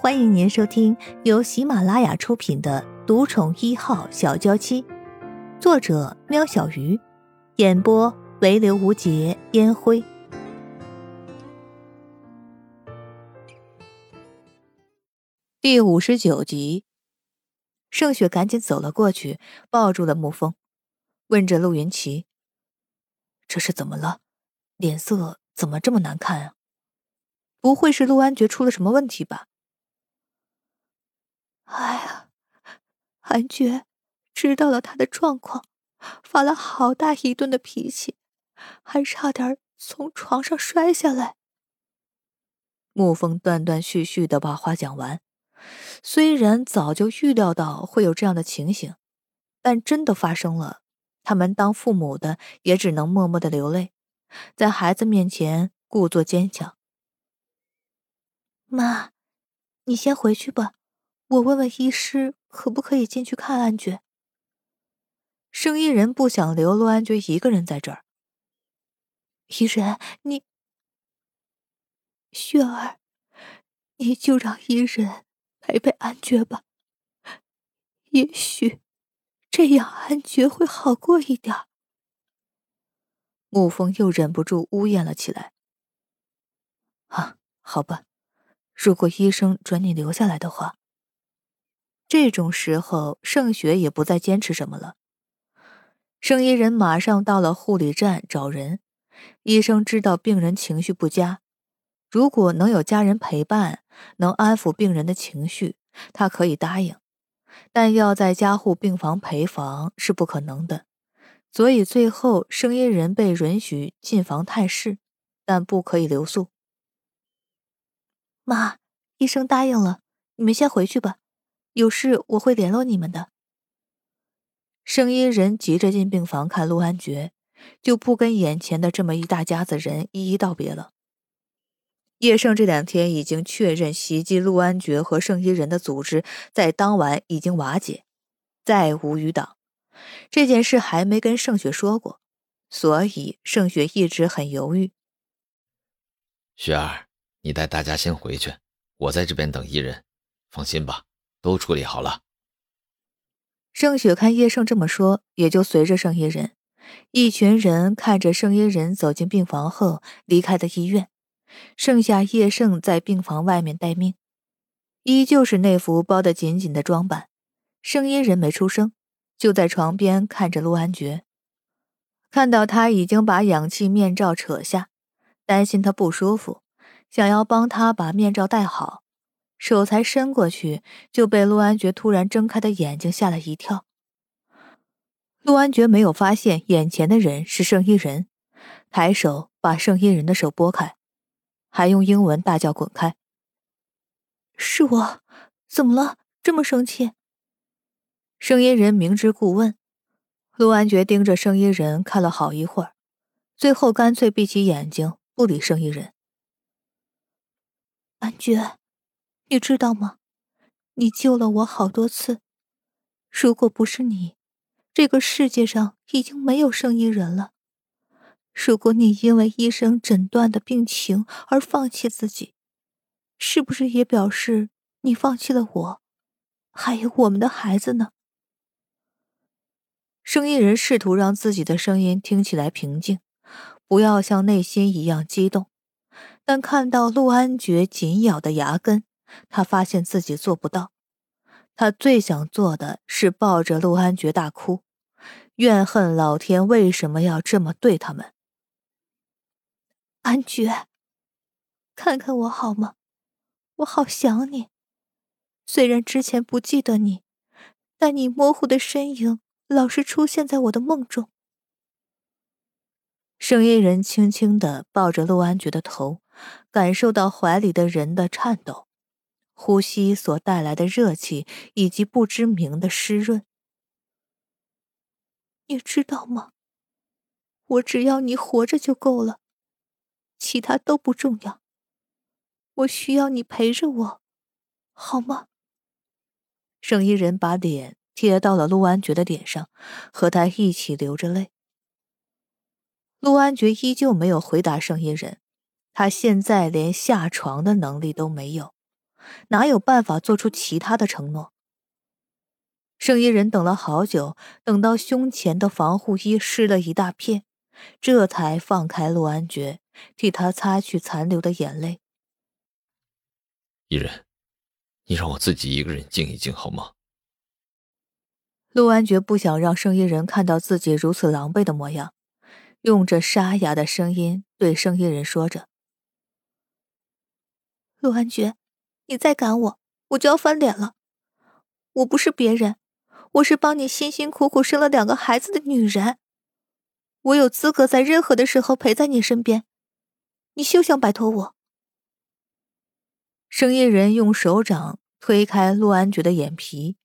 欢迎您收听由喜马拉雅出品的《独宠一号小娇妻》，作者：喵小鱼，演播：唯刘无节烟灰。第五十九集，盛雪赶紧走了过去，抱住了沐风，问着陆云奇：“这是怎么了？脸色怎么这么难看啊？不会是陆安觉出了什么问题吧？”哎呀，韩觉知道了他的状况，发了好大一顿的脾气，还差点从床上摔下来。沐风断断续续的把话讲完，虽然早就预料到会有这样的情形，但真的发生了，他们当父母的也只能默默的流泪，在孩子面前故作坚强。妈，你先回去吧。我问问医师，可不可以进去看安爵？生医人不想留陆安爵一个人在这儿。医人，你雪儿，你就让医人陪陪安爵吧。也许这样安爵会好过一点。沐风又忍不住呜咽了起来。啊，好吧，如果医生准你留下来的话。这种时候，盛雪也不再坚持什么了。生医人马上到了护理站找人。医生知道病人情绪不佳，如果能有家人陪伴，能安抚病人的情绪，他可以答应。但要在加护病房陪房是不可能的，所以最后生医人被允许进房探视，但不可以留宿。妈，医生答应了，你们先回去吧。有事我会联络你们的。圣医人急着进病房看陆安觉，就不跟眼前的这么一大家子人一一道别了。叶盛这两天已经确认袭击陆安觉和圣医人的组织在当晚已经瓦解，再无余党。这件事还没跟盛雪说过，所以盛雪一直很犹豫。雪儿，你带大家先回去，我在这边等医人，放心吧。都处理好了。盛雪看叶盛这么说，也就随着盛医人。一群人看着盛医人走进病房后离开的医院，剩下叶盛在病房外面待命，依旧是那副包得紧紧的装扮。盛医人没出声，就在床边看着陆安觉，看到他已经把氧气面罩扯下，担心他不舒服，想要帮他把面罩戴好。手才伸过去，就被陆安觉突然睁开的眼睛吓了一跳。陆安觉没有发现眼前的人是圣衣人，抬手把圣衣人的手拨开，还用英文大叫“滚开”。是我，怎么了？这么生气？圣衣人明知故问。陆安觉盯着圣衣人看了好一会儿，最后干脆闭起眼睛，不理圣衣人。安觉。你知道吗？你救了我好多次。如果不是你，这个世界上已经没有圣医人了。如果你因为医生诊断的病情而放弃自己，是不是也表示你放弃了我，还有我们的孩子呢？声音人试图让自己的声音听起来平静，不要像内心一样激动，但看到陆安觉紧咬的牙根。他发现自己做不到，他最想做的是抱着陆安觉大哭，怨恨老天为什么要这么对他们。安觉，看看我好吗？我好想你。虽然之前不记得你，但你模糊的身影老是出现在我的梦中。声音人轻轻的抱着陆安觉的头，感受到怀里的人的颤抖。呼吸所带来的热气，以及不知名的湿润，你知道吗？我只要你活着就够了，其他都不重要。我需要你陪着我，好吗？圣衣人把脸贴到了陆安觉的脸上，和他一起流着泪。陆安觉依旧没有回答圣衣人，他现在连下床的能力都没有。哪有办法做出其他的承诺？圣衣人等了好久，等到胸前的防护衣湿了一大片，这才放开陆安觉，替他擦去残留的眼泪。伊人，你让我自己一个人静一静好吗？陆安觉不想让圣衣人看到自己如此狼狈的模样，用着沙哑的声音对圣衣人说着：“陆安觉，你再赶我，我就要翻脸了。我不是别人，我是帮你辛辛苦苦生了两个孩子的女人，我有资格在任何的时候陪在你身边。你休想摆脱我。”声音人用手掌推开陆安觉的眼皮。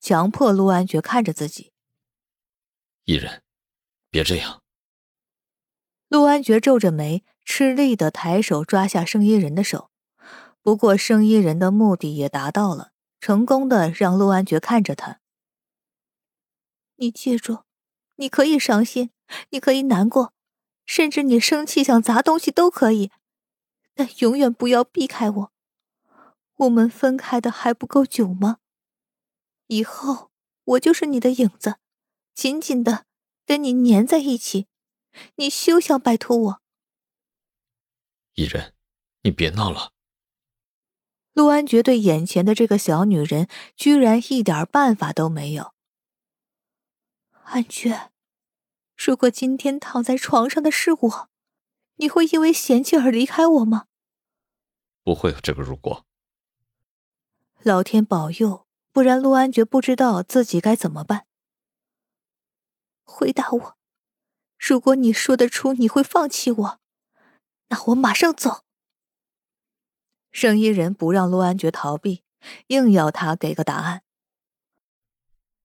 强迫陆安觉看着自己。伊人，别这样。陆安觉皱着眉，吃力的抬手抓下声音人的手。不过圣衣人的目的也达到了，成功的让陆安觉看着他。你记住，你可以伤心，你可以难过，甚至你生气想砸东西都可以，但永远不要避开我。我们分开的还不够久吗？以后我就是你的影子，紧紧的跟你粘在一起，你休想摆脱我。伊人，你别闹了。陆安觉对眼前的这个小女人居然一点办法都没有。安觉，如果今天躺在床上的是我，你会因为嫌弃而离开我吗？不会有这个如果。老天保佑。不然，陆安觉不知道自己该怎么办。回答我，如果你说得出你会放弃我，那我马上走。圣衣人不让陆安觉逃避，硬要他给个答案。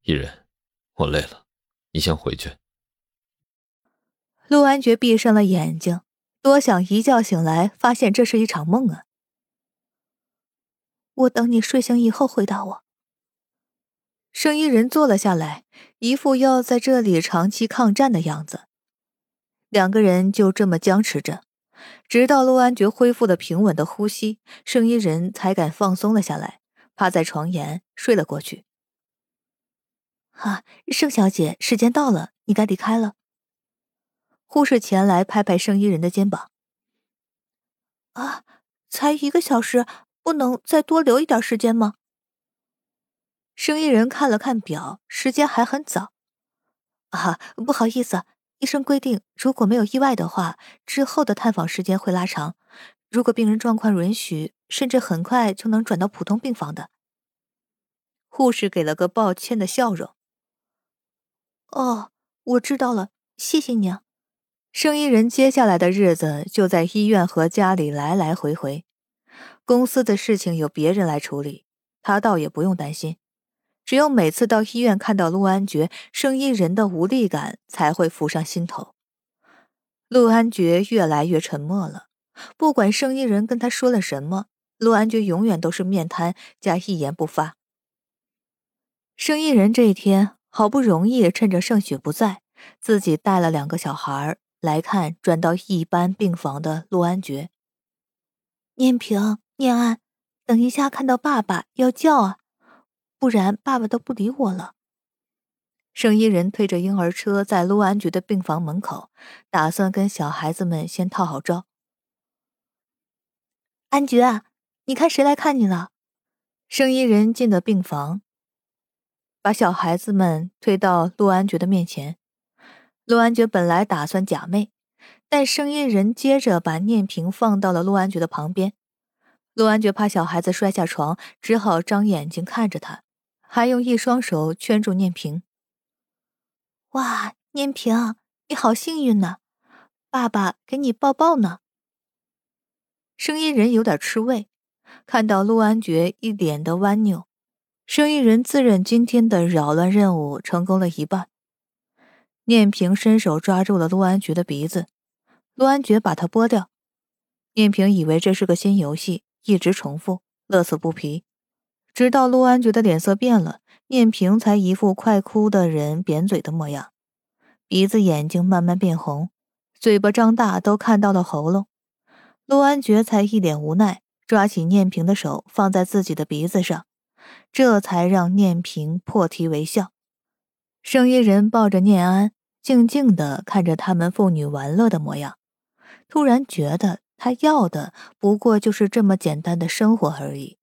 伊人，我累了，你先回去。陆安觉闭上了眼睛，多想一觉醒来发现这是一场梦啊！我等你睡醒以后回答我。圣衣人坐了下来，一副要在这里长期抗战的样子。两个人就这么僵持着，直到陆安觉恢复了平稳的呼吸，圣衣人才敢放松了下来，趴在床沿睡了过去。啊，盛小姐，时间到了，你该离开了。护士前来拍拍圣衣人的肩膀。啊，才一个小时，不能再多留一点时间吗？生意人看了看表，时间还很早。啊，不好意思，医生规定，如果没有意外的话，之后的探访时间会拉长。如果病人状况允许，甚至很快就能转到普通病房的。护士给了个抱歉的笑容。哦，我知道了，谢谢你啊。生意人接下来的日子就在医院和家里来来回回，公司的事情由别人来处理，他倒也不用担心。只有每次到医院看到陆安觉，生意人的无力感才会浮上心头。陆安觉越来越沉默了，不管生意人跟他说了什么，陆安觉永远都是面瘫加一言不发。生意人这一天好不容易趁着盛雪不在，自己带了两个小孩来看转到一般病房的陆安觉。念平、念安，等一下看到爸爸要叫啊！不然爸爸都不理我了。圣衣人推着婴儿车在陆安觉的病房门口，打算跟小孩子们先套好招。安觉，你看谁来看你了？圣衣人进了病房，把小孩子们推到陆安觉的面前。陆安觉本来打算假寐，但圣衣人接着把念平放到了陆安觉的旁边。陆安觉怕小孩子摔下床，只好张眼睛看着他。还用一双手圈住念平。哇，念平，你好幸运呢！爸爸给你抱抱呢。声音人有点吃味，看到陆安觉一脸的弯扭，声音人自认今天的扰乱任务成功了一半。念平伸手抓住了陆安觉的鼻子，陆安觉把他拨掉。念平以为这是个新游戏，一直重复，乐此不疲。直到陆安觉的脸色变了，念平才一副快哭的人扁嘴的模样，鼻子、眼睛慢慢变红，嘴巴张大都看到了喉咙。陆安觉才一脸无奈，抓起念平的手放在自己的鼻子上，这才让念平破涕为笑。圣衣人抱着念安，静静的看着他们父女玩乐的模样，突然觉得他要的不过就是这么简单的生活而已。